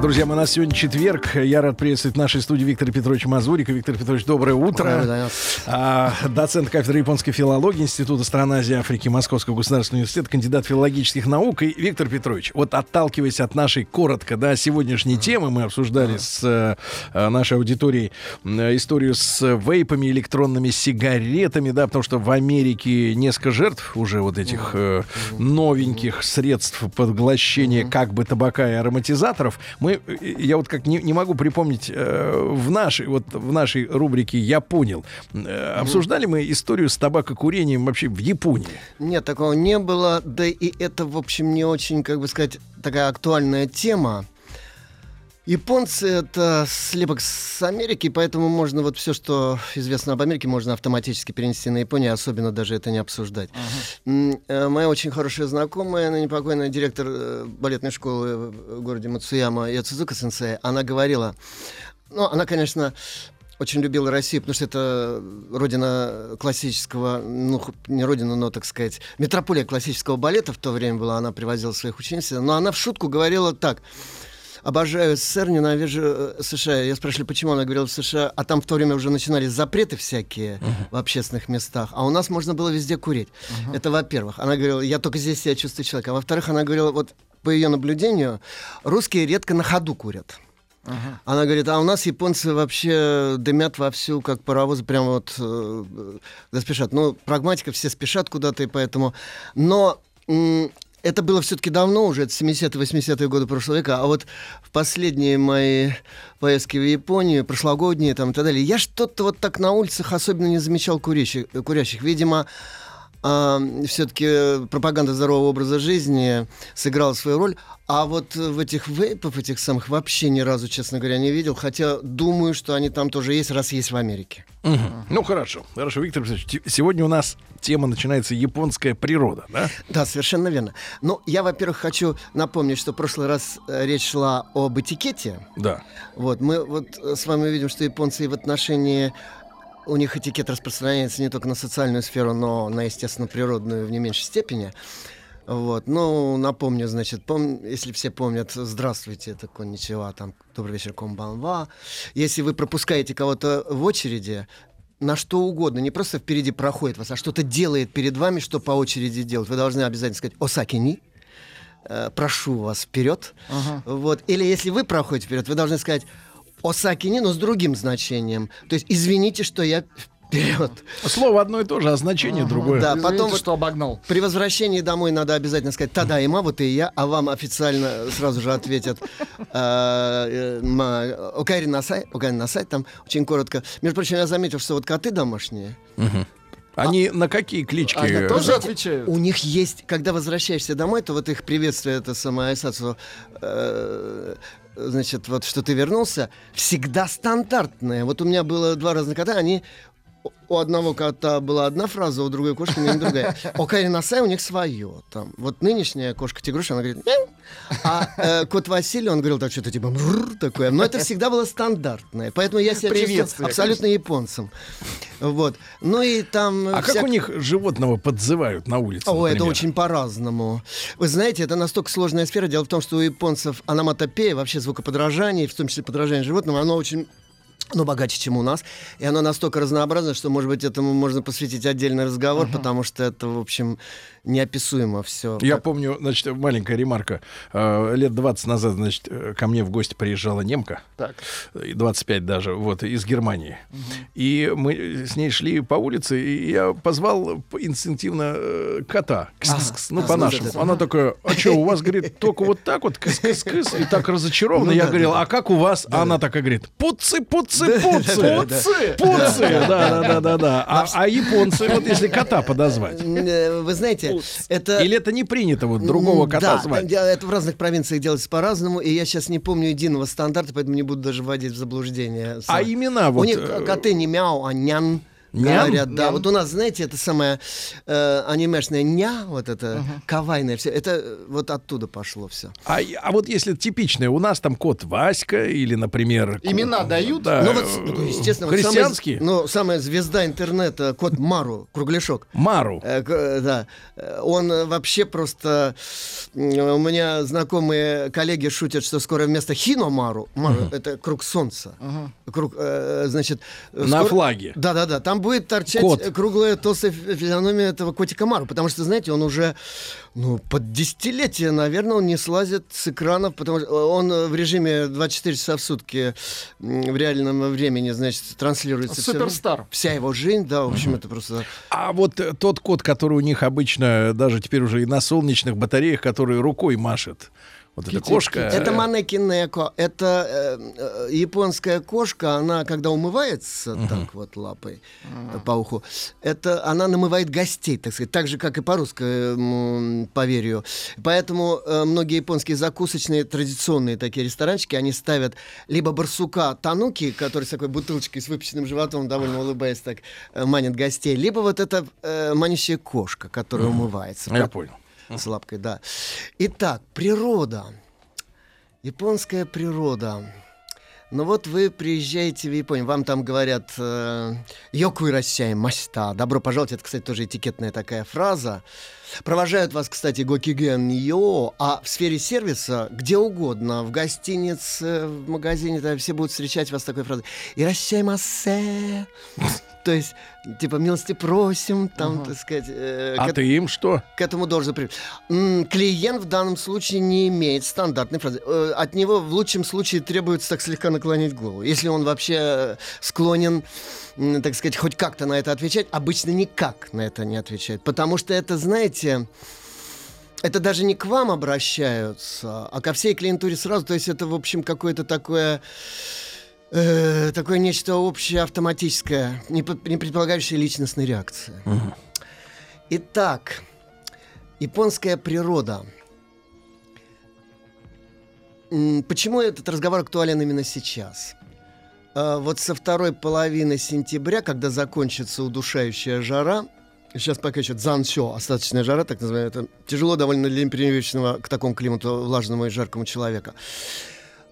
Друзья, мы у нас сегодня четверг. Я рад приветствовать в нашей студии Виктора Петровича Мазурика. Виктор Петрович, доброе утро. А, доцент кафедры японской филологии Института стран Азии и Африки Московского государственного университета, кандидат филологических наук. И Виктор Петрович, вот отталкиваясь от нашей коротко, да, сегодняшней темы, мы обсуждали с э, нашей аудиторией э, историю с вейпами, электронными сигаретами, да, потому что в Америке несколько жертв уже вот этих э, новеньких средств поглощения как бы табака и ароматизаторов. Мы я вот как не, не могу припомнить э, в нашей вот в нашей рубрике я понял э, обсуждали мы историю с табакокурением вообще в Японии. Нет, такого не было, да и это в общем не очень, как бы сказать, такая актуальная тема. Японцы — это слепок с Америки, поэтому можно вот все, что известно об Америке, можно автоматически перенести на Японию, особенно даже это не обсуждать. Uh-huh. Моя очень хорошая знакомая, она непокойная директор э, балетной школы в городе Мацуяма, Яцузука сенсей, она говорила, ну, она, конечно, очень любила Россию, потому что это родина классического, ну, не родина, но, так сказать, метрополия классического балета в то время была, она привозила своих учениц, но она в шутку говорила так — обожаю СССР, ненавижу э, США. Я спрашивали, почему она говорила в США, а там в то время уже начинались запреты всякие uh-huh. в общественных местах, а у нас можно было везде курить. Uh-huh. Это во-первых. Она говорила, я только здесь себя чувствую человеком. А во-вторых, она говорила, вот по ее наблюдению, русские редко на ходу курят. Uh-huh. Она говорит, а у нас японцы вообще дымят вовсю, как паровозы, прямо вот э спешат. Ну, прагматика, все спешат куда-то, и поэтому... Но это было все-таки давно уже, это 70-80-е годы прошлого века, а вот в последние мои поездки в Японию, прошлогодние там и так далее, я что-то вот так на улицах особенно не замечал курящих. курящих. Видимо, э, все-таки пропаганда здорового образа жизни сыграла свою роль. А вот в этих вейпов, этих самых, вообще ни разу, честно говоря, не видел. Хотя думаю, что они там тоже есть, раз есть в Америке. Угу. Ну, хорошо. Хорошо, Виктор Александрович, сегодня у нас тема начинается «Японская природа», да? Да, совершенно верно. Ну, я, во-первых, хочу напомнить, что в прошлый раз э, речь шла об этикете. Да. Вот, мы вот э, с вами видим, что японцы в отношении у них этикет распространяется не только на социальную сферу, но на, естественно, природную в не меньшей степени. Вот, ну, напомню, значит, пом... если все помнят, здравствуйте, это конничева, там, добрый вечер, комбанва. Если вы пропускаете кого-то в очереди, на что угодно, не просто впереди проходит вас, а что-то делает перед вами, что по очереди делать. Вы должны обязательно сказать «Осакини», э, прошу вас вперед. Uh-huh. Вот. Или если вы проходите вперед, вы должны сказать Осакини, но с другим значением. То есть извините, что я вперед. Слово одно и то же, а значение ага. другое. Да, Извините, потом что обогнал. При возвращении домой надо обязательно сказать «Тада има, вот и я», а вам официально сразу же ответят э, э, «Окайри насай», «Окайри насай», там очень коротко. Между прочим, я заметил, что вот коты домашние, они а, на какие клички? Они тоже отвечают. У них есть, когда возвращаешься домой, то вот их приветствие, это самое э, значит, вот что ты вернулся, всегда стандартное. Вот у меня было два разных кота, они у одного кота была одна фраза, у другой кошки не другая. У Кайри Насай у них свое. Там. Вот нынешняя кошка Тигруша, она говорит Мяу! А э, кот Василий, он говорил так что-то типа такое. Но это всегда было стандартное. Поэтому я себя чувствую абсолютно японцем. Вот. Ну и там... А вся... как у них животного подзывают на улице? О, это очень по-разному. Вы знаете, это настолько сложная сфера. Дело в том, что у японцев аноматопея, вообще звукоподражание, в том числе подражание животным, оно очень но богаче, чем у нас. И оно настолько разнообразно, что, может быть, этому можно посвятить отдельный разговор, uh-huh. потому что это, в общем, неописуемо все. Я помню, значит, маленькая ремарка. Э, лет 20 назад, значит, э, ко мне в гости приезжала немка. Так. 25 даже, вот, из Германии. Угу. И мы с ней шли по улице, и я позвал инстинктивно э, кота. Кс-кс-кс, ну, а, по-нашему. Она ага. такая, а что, у вас, говорит, только вот так вот, кс-кс-кс, и так разочарованно. Ну, я да, говорил, да. а как у вас? Да, а она такая говорит, пуцы, пуцы, пуцы. Пуцы. Пуцы, да-да-да-да. А японцы, вот если кота подозвать. Вы знаете, это... Или это не принято вот другого кота да, звать? это в разных провинциях делается по-разному, и я сейчас не помню единого стандарта, поэтому не буду даже вводить в заблуждение. А имена вот... У них коты не мяу, а нян. Ням? Говорят, да. Ням. Вот у нас, знаете, это самое э, анимешное ня, вот это uh-huh. кавайное все, это вот оттуда пошло все. А, а вот если типичное, у нас там кот Васька или, например... Имена кот, дают? Да. Ну вот, ну, естественно. Христианские? Вот самая, ну, самая звезда интернета, кот Мару, кругляшок. Мару? Э, э, да. Он вообще просто... У меня знакомые коллеги шутят, что скоро вместо Хино Мару, Мару uh-huh. это круг солнца. Uh-huh. Круг, э, значит... На скоро... флаге. Да-да-да, там будет торчать Кот. круглая толстая физиономия этого котика Мару, потому что, знаете, он уже ну, под десятилетие, наверное, он не слазит с экранов, потому что он в режиме 24 часа в сутки в реальном времени, значит, транслируется. Суперстар. Вся, вся его жизнь, да, в общем, uh-huh. это просто... А вот э, тот кот, который у них обычно, даже теперь уже и на солнечных батареях, который рукой машет, вот эта кошка. Это манекинеко. Это э, э, японская кошка. Она, когда умывается uh-huh. так вот лапой uh-huh. по уху, это она намывает гостей, так сказать, так же как и по русскому поверью. Поэтому э, многие японские закусочные традиционные такие ресторанчики, они ставят либо барсука тануки, который с такой бутылочкой с выпеченным животом, довольно улыбаясь, так э, манит гостей, либо вот эта э, манящая кошка, которая uh-huh. умывается. Я понял с лапкой, да. Итак, природа. Японская природа. Ну вот вы приезжаете в Японию, вам там говорят э, «Йокуй рассяй маста». Добро пожаловать, это, кстати, тоже этикетная такая фраза. Провожают вас, кстати, гокиген йо, а в сфере сервиса где угодно, в гостинице, в магазине, да, все будут встречать вас такой фразой «И рассяй массе». То есть, типа, милости просим, там, угу. так сказать... Э, а к, ты им что? К этому должен... При... Клиент в данном случае не имеет стандартной фразы. Э, от него в лучшем случае требуется так слегка наклонить голову. Если он вообще склонен, так сказать, хоть как-то на это отвечать, обычно никак на это не отвечает. Потому что это, знаете это даже не к вам обращаются, а ко всей клиентуре сразу. То есть это, в общем, какое-то такое э, такое нечто общее автоматическое, не, не предполагающее личностной реакции. Угу. Итак, японская природа. Почему этот разговор актуален именно сейчас? А, вот со второй половины сентября, когда закончится удушающая жара, сейчас пока еще дзансё, остаточная жара, так называемая, это тяжело довольно для непривычного к такому климату влажному и жаркому человека.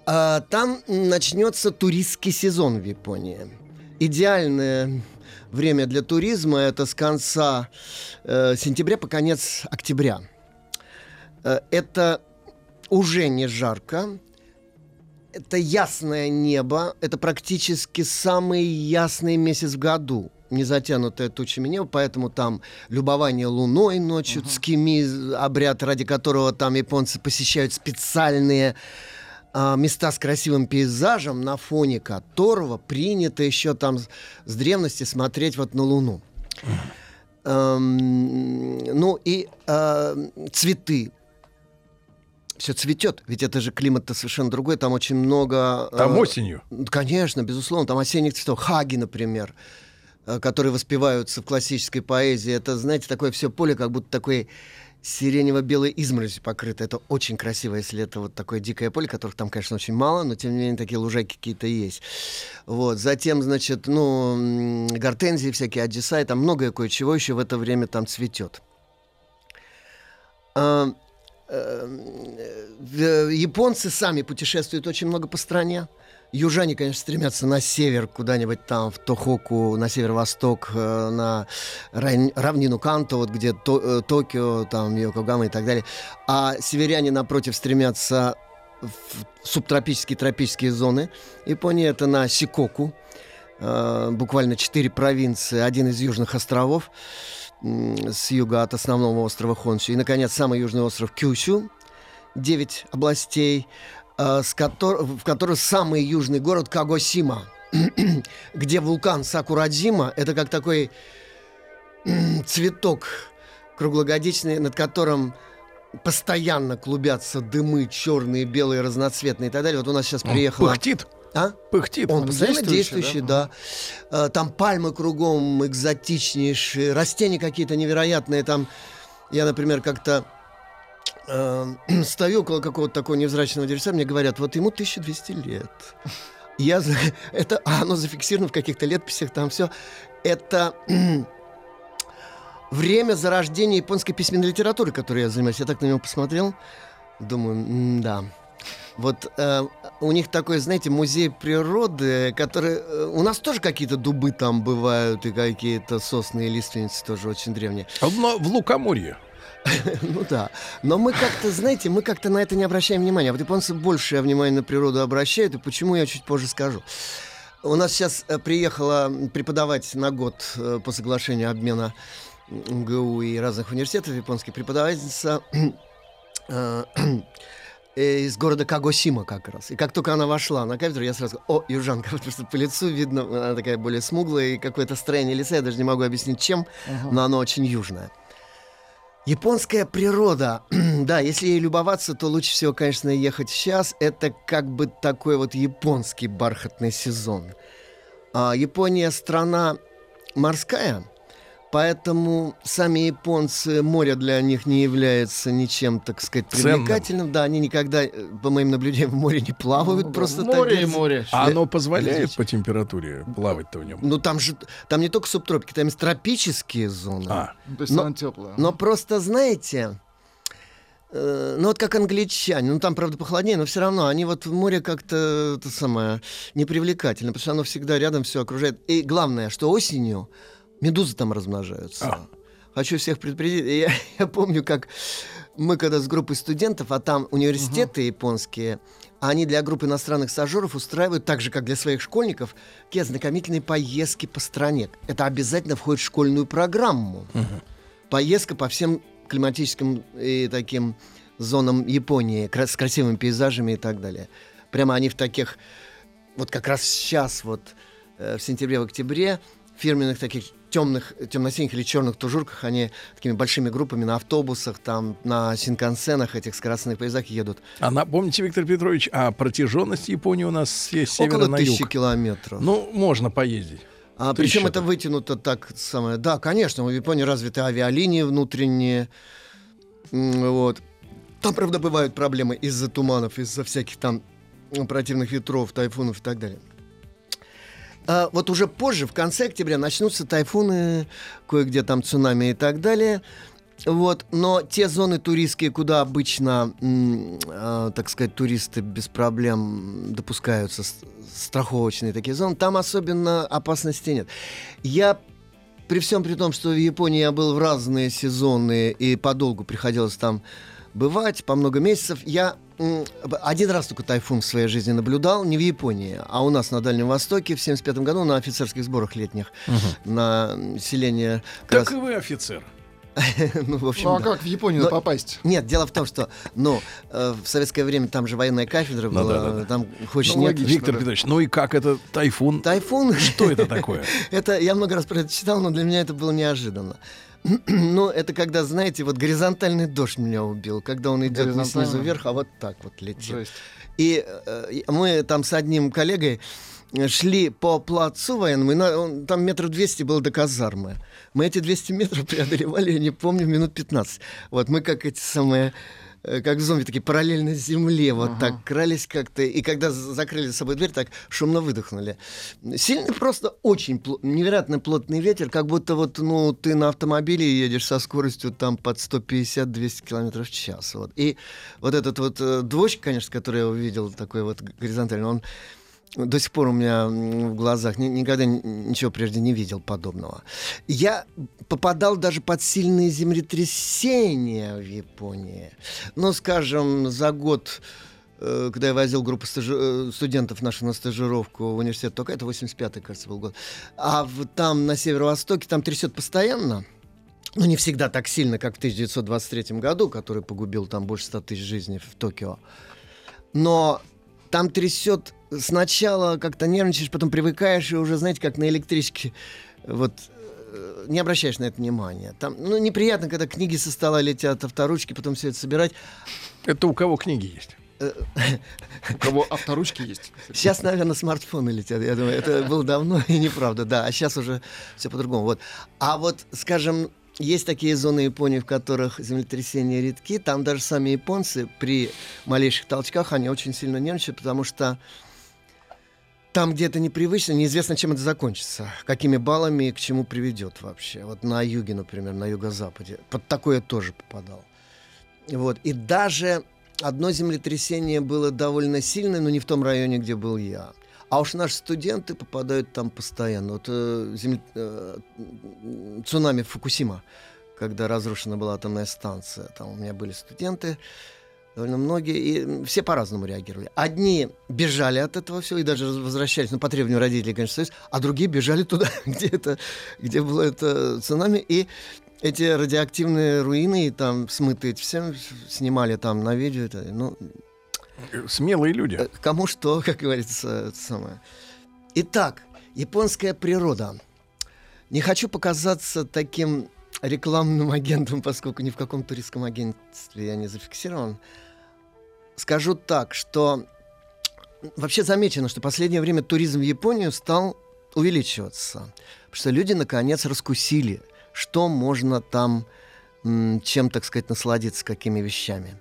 А, там начнется туристский сезон в Японии. Идеальное время для туризма это с конца э, сентября по конец октября. Э, это уже не жарко, это ясное небо, это практически самый ясный месяц в году не затянутое тучами небо, поэтому там любование луной ночью, uh-huh. цкими, обряд, ради которого там японцы посещают специальные а, места с красивым пейзажем, на фоне которого принято еще там с древности смотреть вот на Луну. Эм, ну и э, цветы. Все цветет, ведь это же климат-то совершенно другой, там очень много... Э, там осенью. Конечно, безусловно, там осенних цветов. Хаги, например, э, которые воспеваются в классической поэзии. Это, знаете, такое все поле, как будто такой сиренево-белой изморозью покрыто. Это очень красиво, если это вот такое дикое поле, которых там, конечно, очень мало, но тем не менее такие лужайки какие-то есть. Вот. Затем, значит, ну, гортензии всякие, аджисай, там многое кое-чего еще в это время там цветет. А, э, японцы сами путешествуют очень много по стране. Южане, конечно, стремятся на север, куда-нибудь там, в Тохоку, на северо-восток, э, на равнину Канто, вот где э, Токио, там, Йокогама и так далее. А северяне, напротив, стремятся в субтропические тропические зоны. Япония это на Сикоку, э, буквально четыре провинции, один из южных островов с юга от основного острова Хонсю. И, наконец, самый южный остров Кюсю, девять областей. Э, с котор... в которой самый южный город Кагосима, где вулкан Сакурадзима, это как такой цветок круглогодичный, над которым постоянно клубятся дымы черные, белые, разноцветные и так далее. Вот у нас сейчас приехала... Пыхтит? А? Пыхтит. Он постоянно действующий, да. да. Э, там пальмы кругом экзотичнейшие, растения какие-то невероятные. Там я, например, как-то стою около какого-то такого невзрачного деревца, мне говорят, вот ему 1200 лет. Я, это, а оно зафиксировано в каких-то летописях, там все. Это время зарождения японской письменной литературы, которой я занимаюсь. Я так на него посмотрел, думаю, да. Вот э, у них такой, знаете, музей природы, который... Э, у нас тоже какие-то дубы там бывают, и какие-то сосны и лиственницы тоже очень древние. А в Лукоморье. Ну да. Но мы как-то, знаете, мы как-то на это не обращаем внимания. Вот японцы большее внимание на природу обращают, и почему я чуть позже скажу. У нас сейчас э, приехала преподавать на год э, по соглашению обмена МГУ и разных университетов японских преподавательница э, из города Кагосима как раз. И как только она вошла на кафедру, я сразу о, южанка, потому что по лицу видно, она такая более смуглая, и какое-то строение лица, я даже не могу объяснить чем, uh-huh. но оно очень южное. Японская природа, да, если ей любоваться, то лучше всего, конечно, ехать сейчас. Это как бы такой вот японский бархатный сезон. А, Япония страна морская, Поэтому сами японцы, море для них не является ничем, так сказать, привлекательным. Ценным. Да, они никогда, э, по моим наблюдениям, в море не плавают ну, просто море так. и море. А оно позволяет по температуре плавать-то в нем? Ну там же, там не только субтропики, там есть тропические зоны. А. То есть но, она теплая. Но просто, знаете, э, ну вот как англичане, ну там, правда, похолоднее, но все равно они вот в море как-то, это самое, непривлекательно, потому что оно всегда рядом все окружает. И главное, что осенью Медузы там размножаются. А. Хочу всех предупредить. Я, я помню, как мы когда с группой студентов, а там университеты угу. японские, они для группы иностранных стажеров устраивают, так же, как для своих школьников, какие ознакомительные поездки по стране. Это обязательно входит в школьную программу. Угу. Поездка по всем климатическим и таким зонам Японии, с красивыми пейзажами и так далее. Прямо они в таких, вот как раз сейчас, вот э, в сентябре, в октябре, фирменных таких темных, темно-синих или черных тужурках, они такими большими группами на автобусах, там, на синкансенах этих скоростных поездах едут. А напомните, Виктор Петрович, а протяженность Японии у нас есть севера Около на тысячи юг. километров. Ну, можно поездить. А, причем это вытянуто так самое. Да, конечно, в Японии развиты авиалинии внутренние. Вот. Там, правда, бывают проблемы из-за туманов, из-за всяких там противных ветров, тайфунов и так далее. А вот уже позже, в конце октября, начнутся тайфуны, кое-где там цунами и так далее. Вот, но те зоны туристские, куда обычно, э, так сказать, туристы без проблем допускаются, страховочные такие зоны, там особенно опасности нет. Я при всем при том, что в Японии я был в разные сезоны и подолгу приходилось там бывать, по много месяцев, я один раз только тайфун в своей жизни наблюдал, не в Японии, а у нас на Дальнем Востоке в 75 году на офицерских сборах летних угу. на селение... Так раз... и вы офицер. ну, в общем, ну, а да. как в Японию Но, попасть? Нет, дело в том, что, ну, э, в советское время там же военная кафедра ну, была, да, да, да. там хочешь ну, нет. Логично, Виктор да. Петрович, ну и как это тайфун? Тайфун? Что это такое? это я много раз про это читал, но для меня это было неожиданно. Ну, это когда, знаете, вот горизонтальный дождь меня убил, когда он идет не снизу вверх, а вот так вот летит. Жесть. И э, мы там с одним коллегой шли по плацу военному, на, он, там метров 200 было до казармы. Мы эти 200 метров преодолевали, я не помню, минут 15. Вот мы как эти самые Э, как зомби, такие параллельно земле, вот ага. так крались как-то. И когда закрыли за собой дверь, так шумно выдохнули. Сильный просто очень пл- невероятно плотный ветер, как будто вот, ну, ты на автомобиле едешь со скоростью там под 150-200 км в час. Вот. И вот этот вот э, двойчик, конечно, который я увидел, такой вот горизонтальный, он до сих пор у меня в глазах никогда ничего прежде не видел подобного. Я попадал даже под сильные землетрясения в Японии. Ну, скажем, за год э, когда я возил группу стажи... Э, студентов наших на стажировку в университет только это 85-й, кажется, был год. А в, там на северо-востоке там трясет постоянно. Ну, не всегда так сильно, как в 1923 году, который погубил там больше 100 тысяч жизней в Токио. Но там трясет сначала как-то нервничаешь, потом привыкаешь, и уже, знаете, как на электричке, вот э, не обращаешь на это внимания. Там, ну, неприятно, когда книги со стола летят, авторучки, потом все это собирать. Это у кого книги есть? Э, у кого авторучки есть? Сейчас, наверное, смартфоны летят. Я думаю, это было давно и неправда. Да, а сейчас уже все по-другому. Вот. А вот, скажем, есть такие зоны Японии, в которых землетрясения редки. Там даже сами японцы при малейших толчках, они очень сильно нервничают, потому что там, где это непривычно, неизвестно, чем это закончится, какими баллами и к чему приведет вообще. Вот на юге, например, на юго-западе. Под такое тоже попадал. Вот. И даже одно землетрясение было довольно сильное, но не в том районе, где был я. А уж наши студенты попадают там постоянно. Вот э, земле, э, цунами Фукусима, когда разрушена была атомная станция. Там у меня были студенты, довольно многие, и все по-разному реагировали. Одни бежали от этого всего и даже возвращались, ну, по требованию родителей, конечно, Союз, а другие бежали туда, где, это, где было это цунами, и эти радиоактивные руины, и там смытые, все снимали там на видео. Это, ну, Смелые люди. Э, кому что, как говорится, самое. Итак, японская природа. Не хочу показаться таким рекламным агентом, поскольку ни в каком туристском агентстве я не зафиксирован. Скажу так, что вообще замечено, что в последнее время туризм в Японию стал увеличиваться. Потому что люди, наконец, раскусили, что можно там, чем, так сказать, насладиться, какими вещами.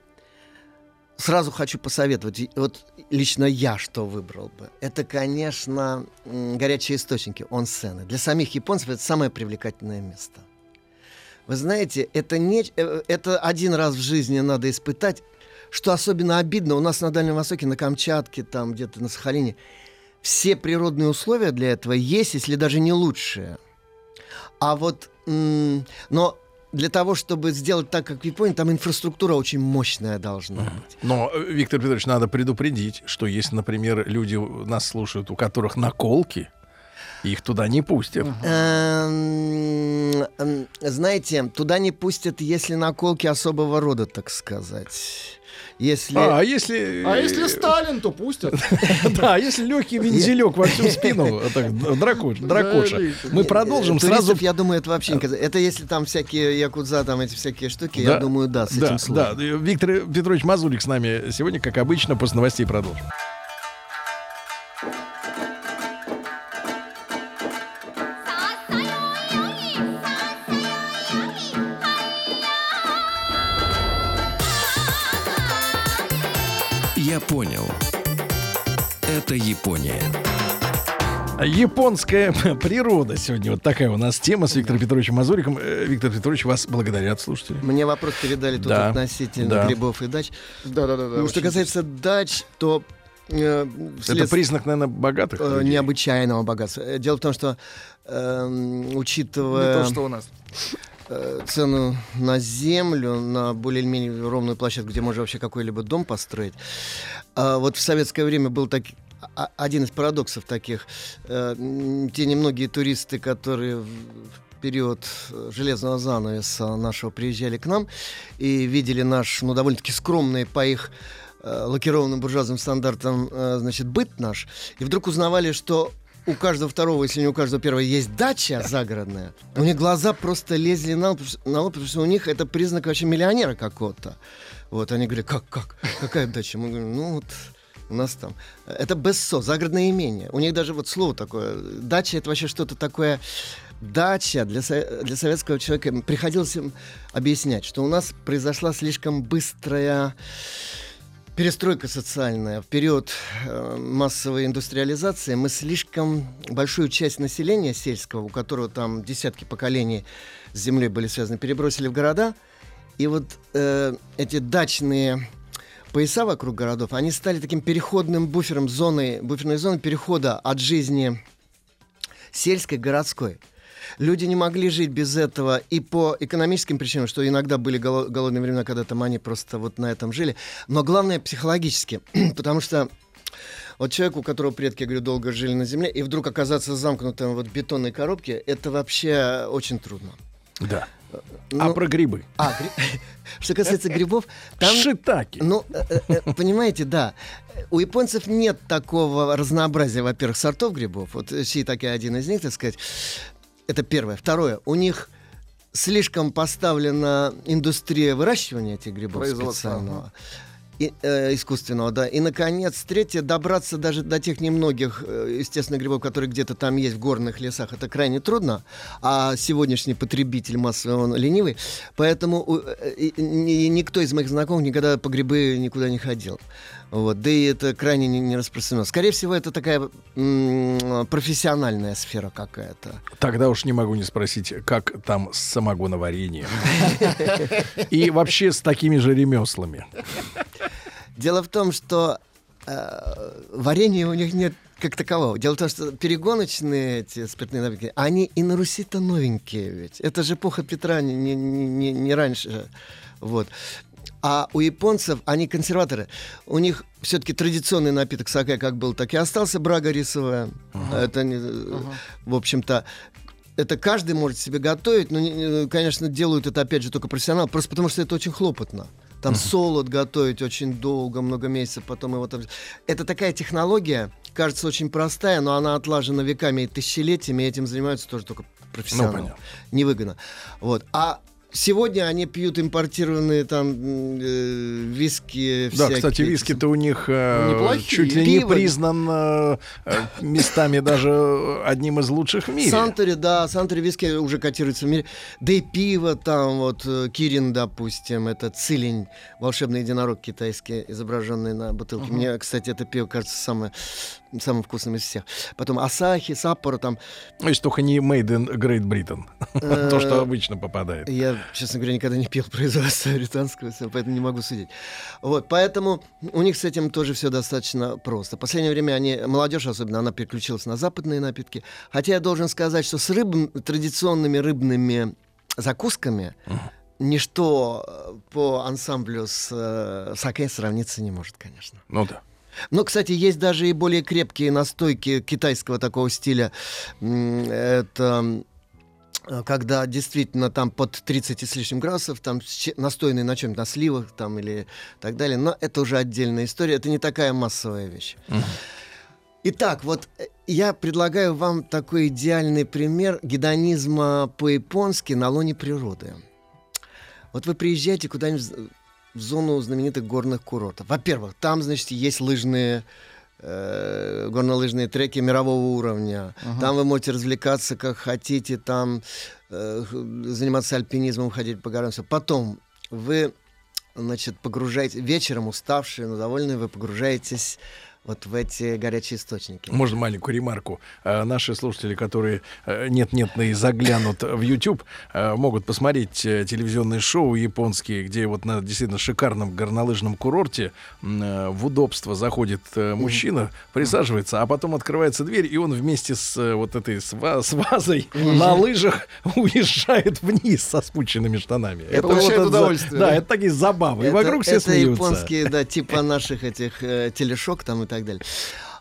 Сразу хочу посоветовать, вот лично я что выбрал бы. Это, конечно, горячие источники, онсены. Для самих японцев это самое привлекательное место. Вы знаете, это, не, э, это один раз в жизни надо испытать. Что особенно обидно, у нас на Дальнем Востоке, на Камчатке, там где-то на Сахалине, все природные условия для этого есть, если даже не лучшие. А вот, но для того, чтобы сделать так, как в Японии, там инфраструктура очень мощная должна быть. Но, Виктор Петрович, надо предупредить, что если, например, люди нас слушают, у которых наколки, их туда не пустят. Эм, эм, знаете, туда не пустят, если наколки особого рода, так сказать. Если... А, а если... А если Сталин, то пустят. Да, если легкий вензелек во всю спину, дракоша. Мы продолжим сразу. Я думаю, это вообще не Это если там всякие якудза, там эти всякие штуки, я думаю, да, с этим. Да, Виктор Петрович Мазурик с нами сегодня, как обычно, после новостей продолжим. Я понял. Это Япония. Японская природа сегодня. Вот такая у нас тема с Виктором Петровичем Мазуриком. Э, Виктор Петрович, вас благодарят, слушайте. Мне вопрос передали тут да. относительно да. грибов и дач. Да, да, да. да ну, что касается дач, то э, вслед... Это признак, наверное, богатых э, людей. Необычайного богатства. Дело в том, что э, учитывая... Не то, что у нас. Э, цену на землю, на более-менее ровную площадку, где можно вообще какой-либо дом построить. А вот в советское время был так, а, один из парадоксов таких. Э, те немногие туристы, которые в период железного занавеса нашего приезжали к нам и видели наш, ну, довольно-таки скромный по их э, лакированным буржуазным стандартам, значит, быт наш, и вдруг узнавали, что у каждого второго, если не у каждого первого, есть дача загородная, у них глаза просто лезли на лоб, на лоб потому что у них это признак вообще миллионера какого-то. Вот, они говорят, как, как, какая дача? Мы говорим, ну вот, у нас там. Это БССО, загородное имение. У них даже вот слово такое. Дача это вообще что-то такое. Дача для, для советского человека приходилось им объяснять, что у нас произошла слишком быстрая перестройка социальная. В период э, массовой индустриализации мы слишком большую часть населения сельского, у которого там десятки поколений с землей были связаны, перебросили в города. И вот э, эти дачные пояса вокруг городов, они стали таким переходным буфером, зоной, буферной зоной перехода от жизни сельской к городской. Люди не могли жить без этого и по экономическим причинам, что иногда были голодные времена, когда там они просто вот на этом жили, но главное психологически, потому что вот человеку, у которого предки, я говорю, долго жили на земле, и вдруг оказаться замкнутым вот в бетонной коробке, это вообще очень трудно. Да. Ну, а про грибы? А, гри... что касается грибов, там... Шитаки. Ну, э, э, понимаете, да. У японцев нет такого разнообразия, во-первых, сортов грибов. Вот шитаки один из них, так сказать. Это первое. Второе. У них слишком поставлена индустрия выращивания этих грибов специального. И, э, искусственного, да. И, наконец, третье, добраться даже до тех немногих, э, естественно, грибов, которые где-то там есть в горных лесах, это крайне трудно. А сегодняшний потребитель массовый, он ленивый. Поэтому э, э, никто из моих знакомых никогда по грибы никуда не ходил. Вот, да и это крайне не, не распространено. Скорее всего, это такая м- профессиональная сфера какая-то. Тогда уж не могу не спросить, как там с самогоноварением. И вообще с такими же ремеслами. Дело в том, что э, варенья у них нет как такового. Дело в том, что перегоночные эти спиртные напитки, они и на Руси-то новенькие ведь. Это же эпоха Петра, не, не, не, не раньше. Вот. А у японцев, они консерваторы, у них все-таки традиционный напиток саке как был, так и остался брага рисовая. Uh-huh. Это, uh-huh. в общем-то, это каждый может себе готовить, но, конечно, делают это, опять же, только профессионал, просто потому что это очень хлопотно. Там uh-huh. солод готовить очень долго, много месяцев, потом его там... Это такая технология, кажется очень простая, но она отлажена веками и тысячелетиями, и этим занимаются тоже только профессионалы. Ну, Невыгодно. Вот. А Сегодня они пьют импортированные там э, виски. Да, всякие. кстати, виски-то у них э, чуть ли Пиво. не признан э, местами даже одним из лучших в мире. Сантори, да, Сантори виски уже котируется в мире. Да и пиво там, вот э, Кирин, допустим, это Цилень, волшебный единорог китайский, изображенный на бутылке. Угу. Мне, кстати, это пиво кажется самое самым вкусным из всех. Потом Асахи, Саппоро там. Ну, есть только не Made in Great Britain. То, что э, обычно попадает. Я, честно говоря, никогда не пил производство британского, поэтому не могу судить. Вот, поэтому у них с этим тоже все достаточно просто. В последнее время они, молодежь особенно, она переключилась на западные напитки. Хотя я должен сказать, что с рыб, традиционными рыбными закусками ничто э, по ансамблю с э, саке сравниться не может, конечно. Ну да. Ну, кстати, есть даже и более крепкие настойки китайского такого стиля. Это э, когда действительно там под 30 с лишним градусов, там настойный на чем-то, на сливах там или так далее. Но это уже отдельная история, это не такая массовая вещь. Итак, вот э, я предлагаю вам такой идеальный пример гедонизма по-японски на лоне природы. Вот вы приезжаете куда-нибудь в зону знаменитых горных курортов. Во-первых, там, значит, есть лыжные э, горнолыжные треки мирового уровня. Uh-huh. Там вы можете развлекаться как хотите, там э, заниматься альпинизмом, ходить по горам. Все. Потом вы, значит, погружаете вечером уставшие, но довольные, вы погружаетесь вот в эти горячие источники. Можно маленькую ремарку. А, наши слушатели, которые э, нет-нет и заглянут в YouTube, э, могут посмотреть телевизионные шоу японские, где вот на действительно шикарном горнолыжном курорте в удобство заходит мужчина, присаживается, а потом открывается дверь, и он вместе с вот этой с, с вазой на лыжах уезжает вниз со спущенными штанами. Это получает вот удовольствие. Да, да, это такие забавы. Это, и вокруг все это смеются. японские, да, типа наших этих э, телешок там и так далее.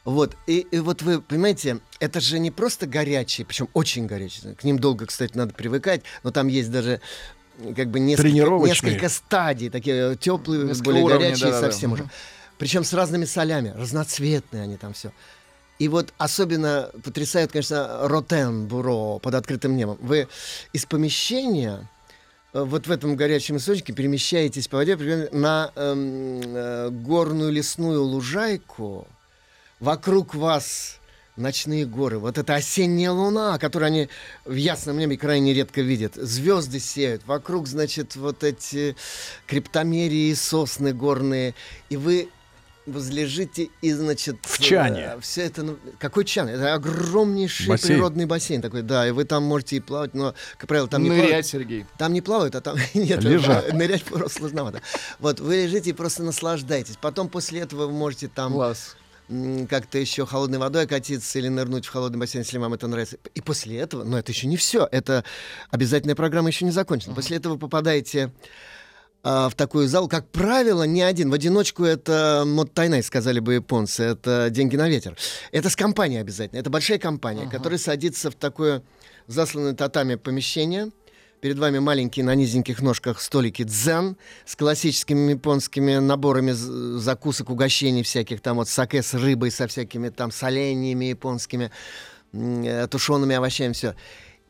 Вот, и, и вот вы понимаете, это же не просто горячие, причем очень горячие. К ним долго, кстати, надо привыкать, но там есть даже как бы несколько, несколько стадий, такие теплые, несколько более уровней, горячие, да, совсем да. уже. Причем с разными солями, разноцветные они там все. И вот особенно потрясает, конечно, Ротен Буро под открытым небом. Вы из помещения э, вот в этом горячем источнике перемещаетесь по воде на эм, э, горную лесную лужайку, вокруг вас ночные горы, вот эта осенняя луна, которую они в ясном небе крайне редко видят, звезды сеют, вокруг, значит, вот эти криптомерии, сосны горные, и вы возлежите и, значит... В чане. Э, все это... Ну, какой чан? Это огромнейший бассейн. природный бассейн такой, да, и вы там можете и плавать, но, как правило, там не Нырять, плавают. Сергей. Там не плавают, а там... Нет, Лежат. нырять просто сложновато. Вот, вы лежите и просто наслаждаетесь. Потом после этого вы можете там... Класс как-то еще холодной водой окатиться или нырнуть в холодный бассейн, если вам это нравится. И после этого, но это еще не все, это обязательная программа еще не закончена. Uh-huh. После этого вы попадаете в такую залу, как правило, не один. В одиночку это моттайнай, сказали бы японцы, это деньги на ветер. Это с компанией обязательно. Это большая компания, uh-huh. которая садится в такое засланное татами помещение. Перед вами маленькие на низеньких ножках столики дзен с классическими японскими наборами закусок, угощений всяких, там вот саке с рыбой, со всякими там соленьями японскими, э, тушеными овощами, все.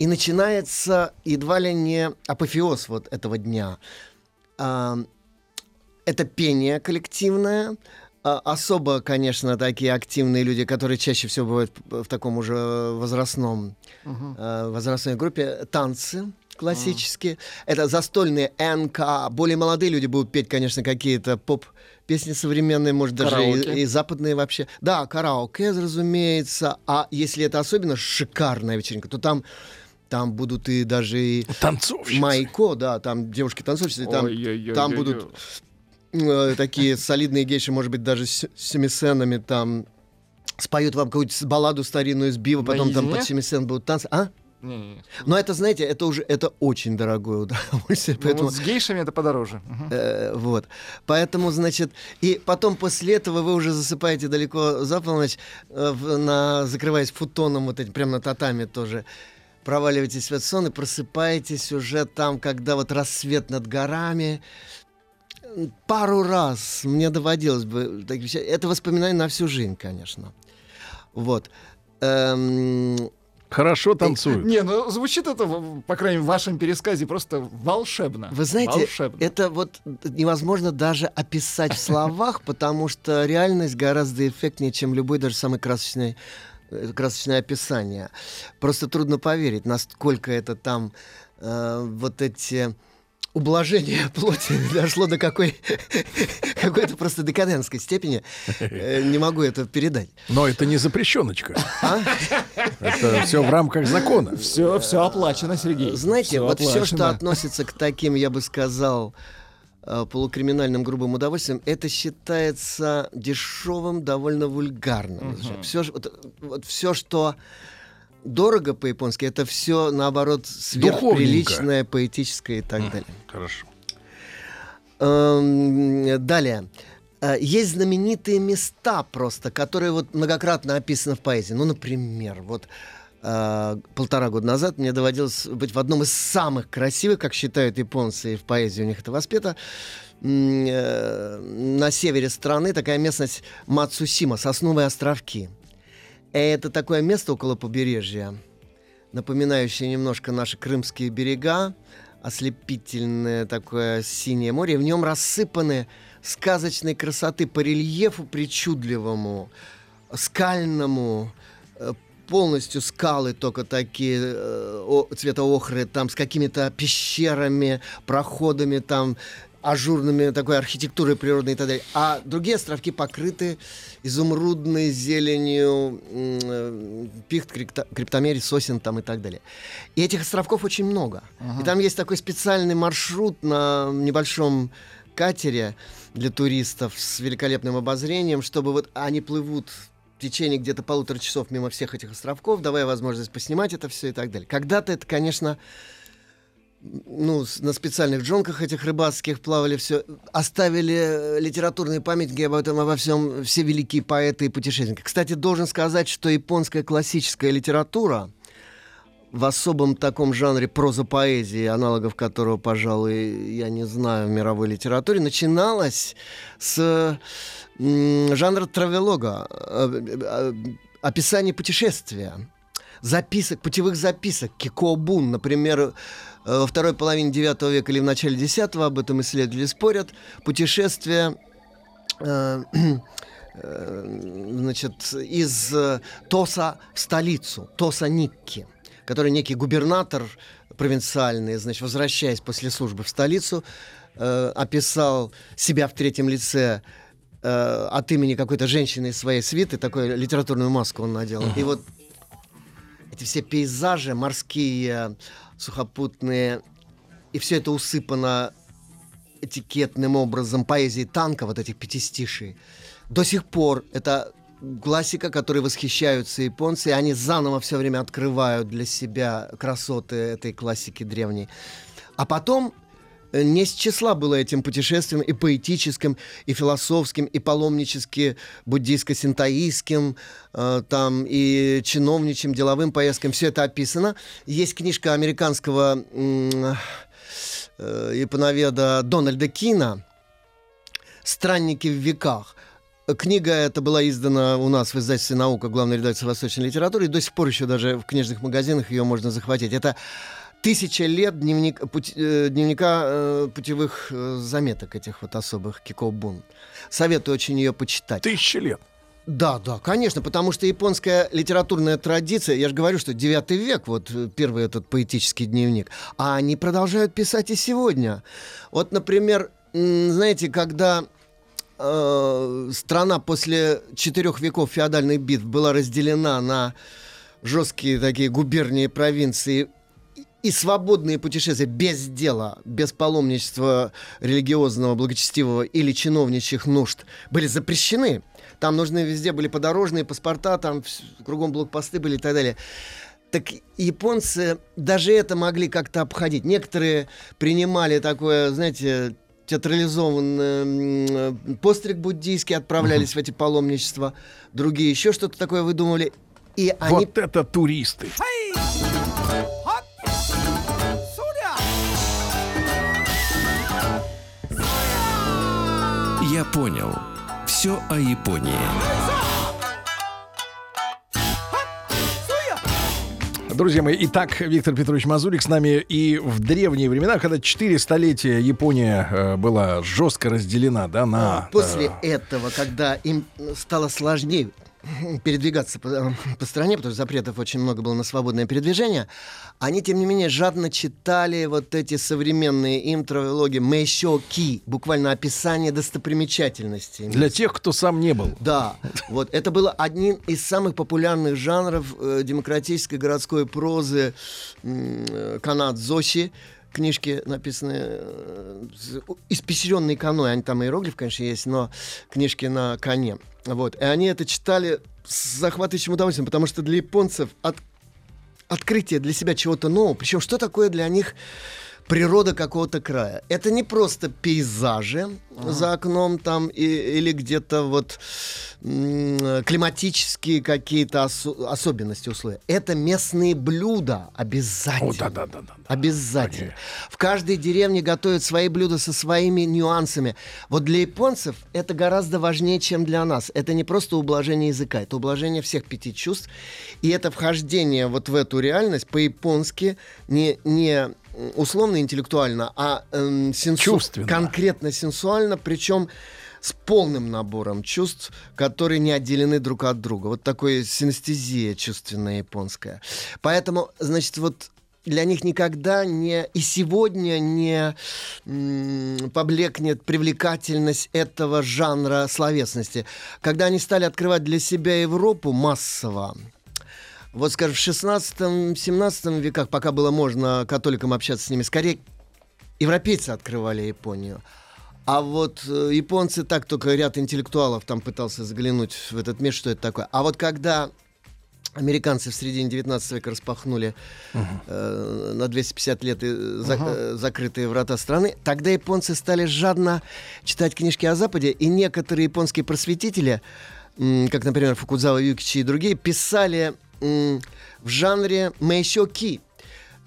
И начинается едва ли не апофеоз вот этого дня – это пение коллективное, а, особо, конечно, такие активные люди, которые чаще всего бывают в таком уже возрастном, uh-huh. возрастной группе, танцы. классические. Это застольные НК. Более молодые люди будут петь, конечно, какие-то поп песни современные, может, даже и, и западные вообще. Да, караоке, разумеется. А если это особенно шикарная вечеринка, то там там будут и даже и танцовщицы. Майко, да, там девушки-танцовщицы, там, там будут э, такие солидные гейши, может быть, даже с семисенами, там споют вам какую-то балладу старинную из бива, потом там под семисен будут танцы. А? Не, не, не. Но это, знаете, это уже это очень дорогое удовольствие. Ну, поэтому... вот с гейшами это подороже. Э, вот. Поэтому, значит, и потом после этого вы уже засыпаете далеко за полночь, э, на, закрываясь футоном вот этим, прямо на татами тоже проваливаетесь в сон и просыпаетесь уже там, когда вот рассвет над горами. Пару раз мне доводилось бы... Это воспоминание на всю жизнь, конечно. Вот. Эм, Хорошо танцуют. Не, ну звучит это, по крайней мере, в вашем пересказе просто волшебно. Вы знаете, волшебно. это вот невозможно даже описать в словах, потому что реальность гораздо эффектнее, чем любой даже самый красочный красочное описание. Просто трудно поверить, насколько это там э, вот эти ублажение плоти дошло до какой, какой-то просто декадентской степени. Э, не могу это передать. Но это не запрещеночка. А? Это все в рамках закона. Все, все оплачено, Сергей. Знаете, все вот оплачено. все, что относится к таким, я бы сказал, э, полукриминальным грубым удовольствием, это считается дешевым, довольно вульгарным. Угу. Все, вот, вот все, что дорого по-японски, это все, наоборот, сверхприличное, поэтическое и так далее. Хорошо. Эм, далее. Э, есть знаменитые места просто, которые вот многократно описаны в поэзии. Ну, например, вот э, полтора года назад мне доводилось быть в одном из самых красивых, как считают японцы, и в поэзии у них это воспето, э, на севере страны такая местность Мацусима, Сосновые островки. Это такое место около побережья, напоминающее немножко наши крымские берега, ослепительное такое синее море. В нем рассыпаны сказочной красоты по рельефу причудливому, скальному, э, полностью скалы только такие э, цвета охры, там с какими-то пещерами, проходами, там ажурными такой архитектурой природной и так далее. А другие островки покрыты изумрудной зеленью э, пихт, криптомерий, сосен там и так далее. И этих островков очень много. Ага. И там есть такой специальный маршрут на небольшом катере для туристов с великолепным обозрением, чтобы вот они плывут течение где-то полутора часов мимо всех этих островков, давая возможность поснимать это все и так далее. Когда-то это, конечно, ну, на специальных джонках этих рыбацких плавали все, оставили э, литературные памятники об этом, обо всем, все великие поэты и путешественники. Кстати, должен сказать, что японская классическая литература в особом таком жанре проза-поэзии, аналогов которого, пожалуй, я не знаю в мировой литературе, начиналась с жанра травелога, э, э, описание путешествия записок, путевых записок, кикобун, например, Э, во второй половине IX века или в начале X об этом исследователи спорят, путешествие э, э, значит, из Тоса в столицу, Тоса Никки, который некий губернатор провинциальный, значит, возвращаясь после службы в столицу, описал себя в третьем лице от имени какой-то женщины из своей свиты, такую литературную маску он надел. Uh-huh. И вот эти все пейзажи морские, сухопутные, и все это усыпано этикетным образом поэзии танка, вот этих пятистишей. До сих пор это классика, которой восхищаются японцы, и они заново все время открывают для себя красоты этой классики древней. А потом не с числа было этим путешествием и поэтическим, и философским, и паломнически буддийско-синтаистским, э, там, и чиновничьим, деловым поездкам. Все это описано. Есть книжка американского э, японоведа Дональда Кина «Странники в веках». Книга эта была издана у нас в издательстве «Наука», главной редакции восточной литературы, и до сих пор еще даже в книжных магазинах ее можно захватить. Это тысяча лет дневник, путь, э, дневника э, путевых э, заметок этих вот особых Кикобун. Советую очень ее почитать. Тысяча лет. Да, да, конечно, потому что японская литературная традиция, я же говорю, что 9 век, вот первый этот поэтический дневник, а они продолжают писать и сегодня. Вот, например, знаете, когда э, страна после четырех веков феодальных битв была разделена на жесткие такие губернии, провинции и свободные путешествия без дела, без паломничества религиозного, благочестивого или чиновничьих нужд были запрещены. Там нужны везде были подорожные паспорта, там кругом блокпосты были и так далее. Так японцы даже это могли как-то обходить. Некоторые принимали такое, знаете, театрализованный постриг буддийский, отправлялись uh-huh. в эти паломничества. Другие еще что-то такое выдумывали. И они... Вот это туристы. Я понял. Все о Японии. Друзья мои, итак, Виктор Петрович Мазурик с нами. И в древние времена, когда четыре столетия Япония э, была жестко разделена, да, на... После э... этого, когда им стало сложнее передвигаться по, по стране, потому что запретов очень много было на свободное передвижение, они, тем не менее, жадно читали вот эти современные им травологи мэйшоки, буквально описание достопримечательностей. Для тех, кто сам не был. Да, вот это было одним из самых популярных жанров э, демократической городской прозы э, канат Зоши, книжки написаны э, испещренные каной, они там иероглиф, конечно, есть, но книжки на коне. Вот. И они это читали с захватывающим удовольствием, потому что для японцев от, открытие для себя чего-то нового, причем что такое для них природа какого-то края. Это не просто пейзажи ага. за окном там и, или где-то вот климатические какие-то ос- особенности условия. Это местные блюда обязательно. О, да, да, да, да, обязательно. Конечно. В каждой деревне готовят свои блюда со своими нюансами. Вот для японцев это гораздо важнее, чем для нас. Это не просто ублажение языка, это ублажение всех пяти чувств. И это вхождение вот в эту реальность по-японски не, не условно интеллектуально, а э, сенсу... конкретно сенсуально, причем с полным набором чувств, которые не отделены друг от друга. Вот такое синестезия чувственная японская. Поэтому, значит, вот для них никогда не и сегодня не м, поблекнет привлекательность этого жанра словесности. Когда они стали открывать для себя Европу массово, вот, скажем, в 16-17 веках, пока было можно католикам общаться с ними, скорее европейцы открывали Японию. А вот э, японцы так только ряд интеллектуалов там пытался заглянуть в этот мир, что это такое. А вот когда американцы в середине 19 века распахнули uh-huh. э, на 250 лет э, за, uh-huh. э, закрытые врата страны, тогда японцы стали жадно читать книжки о Западе, и некоторые японские просветители, как, например, Фукудзава Юкичи и другие, писали в жанре мэйшоки,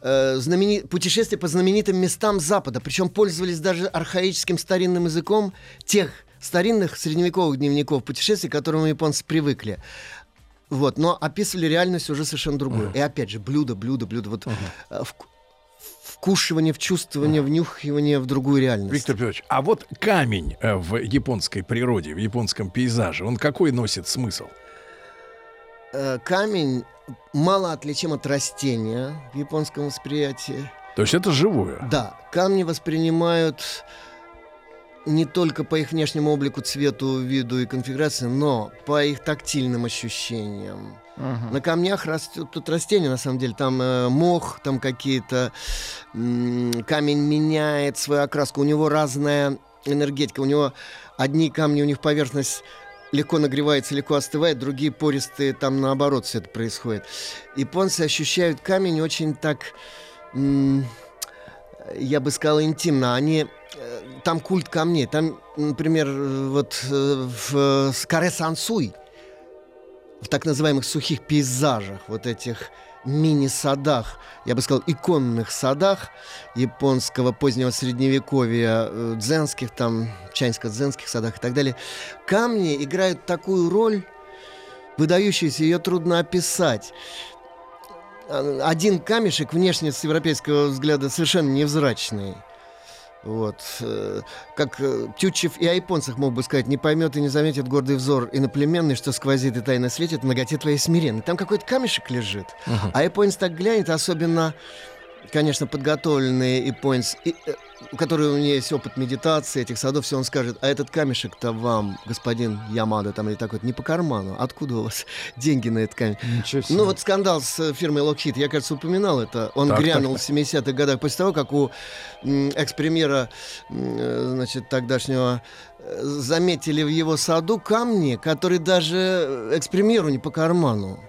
э, знамени... путешествия по знаменитым местам Запада. Причем пользовались даже архаическим старинным языком тех старинных средневековых дневников путешествий, к которым японцы привыкли. Вот, но описывали реальность уже совершенно другую. Uh-huh. И опять же, блюдо, блюдо, блюдо. Вот uh-huh. в, вкушивание, вчувствование, внюхивание в другую реальность. Виктор Петрович, а вот камень э, в японской природе, в японском пейзаже, он какой носит смысл? Э, камень мало отличим от растения в японском восприятии. То есть это живое? Да. Камни воспринимают не только по их внешнему облику, цвету, виду и конфигурации, но по их тактильным ощущениям. Uh-huh. На камнях растет тут растения, на самом деле. Там э, мох, там какие-то... М- камень меняет свою окраску. У него разная энергетика. У него одни камни, у них поверхность легко нагревается, легко остывает, другие пористые, там наоборот все это происходит. Японцы ощущают камень очень так, я бы сказал, интимно. Они э, там культ камней. Там, например, вот э, в Каре Сансуй, в так называемых сухих пейзажах, вот этих мини-садах, я бы сказал, иконных садах японского позднего средневековья, э, дзенских, там, чайнско-дзенских садах и так далее, камни играют такую роль, выдающуюся, ее трудно описать. А, один камешек внешне с европейского взгляда совершенно невзрачный. Вот. Э, как э, Тютчев и о японцах мог бы сказать, не поймет и не заметит гордый взор иноплеменный, что сквозит и тайно светит в ноготе твоей смиренной. Там какой-то камешек лежит. Uh-huh. А японец так глянет, особенно конечно, подготовленный японец, и, э, у которого у него есть опыт медитации, этих садов, все он скажет, а этот камешек-то вам, господин Ямада, там или такой, не по карману. Откуда у вас деньги на этот камень? Ну вот скандал с э, фирмой Lockheed, я, кажется, упоминал это. Он так, грянул так. в 70-х годах после того, как у экс-премьера, э, значит, тогдашнего заметили в его саду камни, которые даже экс-премьеру не по карману.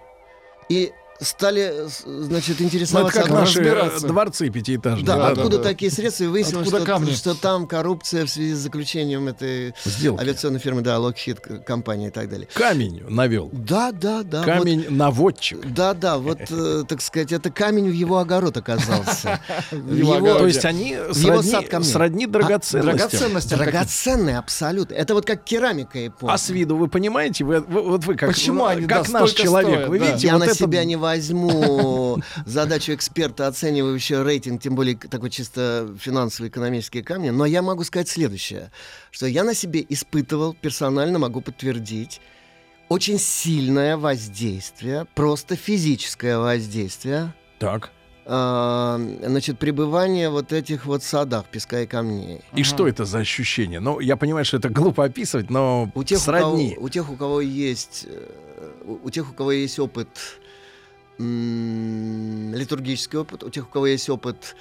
И стали, значит, интересоваться... Ну, это как наши дворцы пятиэтажные. Да, да откуда да, такие средства, и выяснилось, что, что там коррупция в связи с заключением этой Сделки. авиационной фирмы, да, Lockheed компании и так далее. Камень навел. Да, да, да. Камень вот, наводчик. Да, да, вот, э, так сказать, это камень в его огород оказался. То есть они сродни драгоценностям. Драгоценные, абсолютно. Это вот как керамика японская. А с виду вы понимаете, вот вы как как наш человек, вы видите, я на себя не возьму задачу эксперта, оценивающего рейтинг, тем более такой чисто финансово-экономические камни, но я могу сказать следующее, что я на себе испытывал, персонально могу подтвердить, очень сильное воздействие, просто физическое воздействие. Так. А, значит, пребывание вот этих вот садах песка и камней. И ага. что это за ощущение? Ну, я понимаю, что это глупо описывать, но у тех, сродни. У, кого, у тех, у кого есть, э, у тех, у кого есть опыт литургический опыт, у тех, у кого есть опыт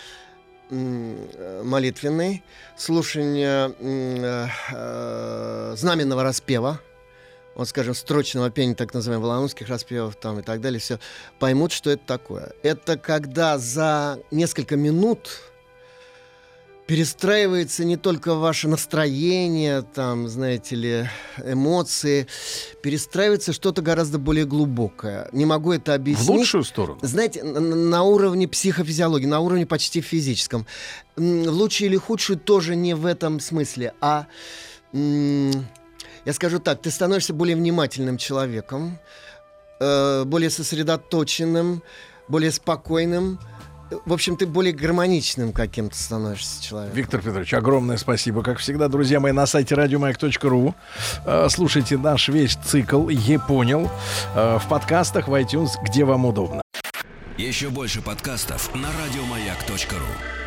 молитвенный, слушание э, знаменного распева, вот, скажем, строчного пения, так называемых валаунских распевов там и так далее, все поймут, что это такое. Это когда за несколько минут перестраивается не только ваше настроение, там, знаете ли, эмоции, перестраивается что-то гораздо более глубокое. Не могу это объяснить. В лучшую сторону? Знаете, на уровне психофизиологии, на уровне почти физическом. В лучшую или худшую тоже не в этом смысле, а я скажу так, ты становишься более внимательным человеком, э, более сосредоточенным, более спокойным, в общем, ты более гармоничным каким-то становишься человеком. Виктор Петрович, огромное спасибо. Как всегда, друзья мои, на сайте радиомаяк.ру э, слушайте наш весь цикл «Е понял» э, в подкастах, в iTunes, где вам удобно. Еще больше подкастов на радиомаяк.ру